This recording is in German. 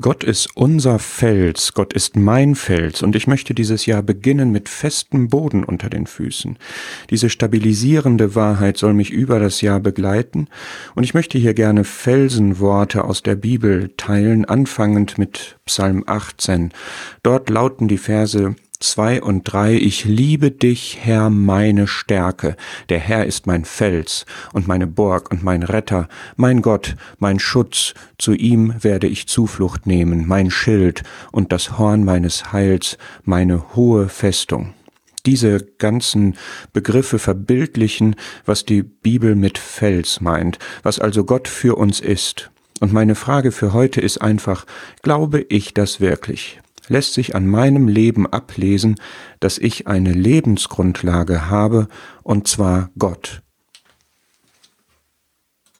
Gott ist unser Fels, Gott ist mein Fels, und ich möchte dieses Jahr beginnen mit festem Boden unter den Füßen. Diese stabilisierende Wahrheit soll mich über das Jahr begleiten, und ich möchte hier gerne Felsenworte aus der Bibel teilen, anfangend mit Psalm 18. Dort lauten die Verse zwei und drei Ich liebe dich, Herr, meine Stärke. Der Herr ist mein Fels und meine Burg und mein Retter, mein Gott, mein Schutz. Zu ihm werde ich Zuflucht nehmen, mein Schild und das Horn meines Heils, meine hohe Festung diese ganzen Begriffe verbildlichen, was die Bibel mit Fels meint, was also Gott für uns ist. Und meine Frage für heute ist einfach, glaube ich das wirklich? Lässt sich an meinem Leben ablesen, dass ich eine Lebensgrundlage habe, und zwar Gott.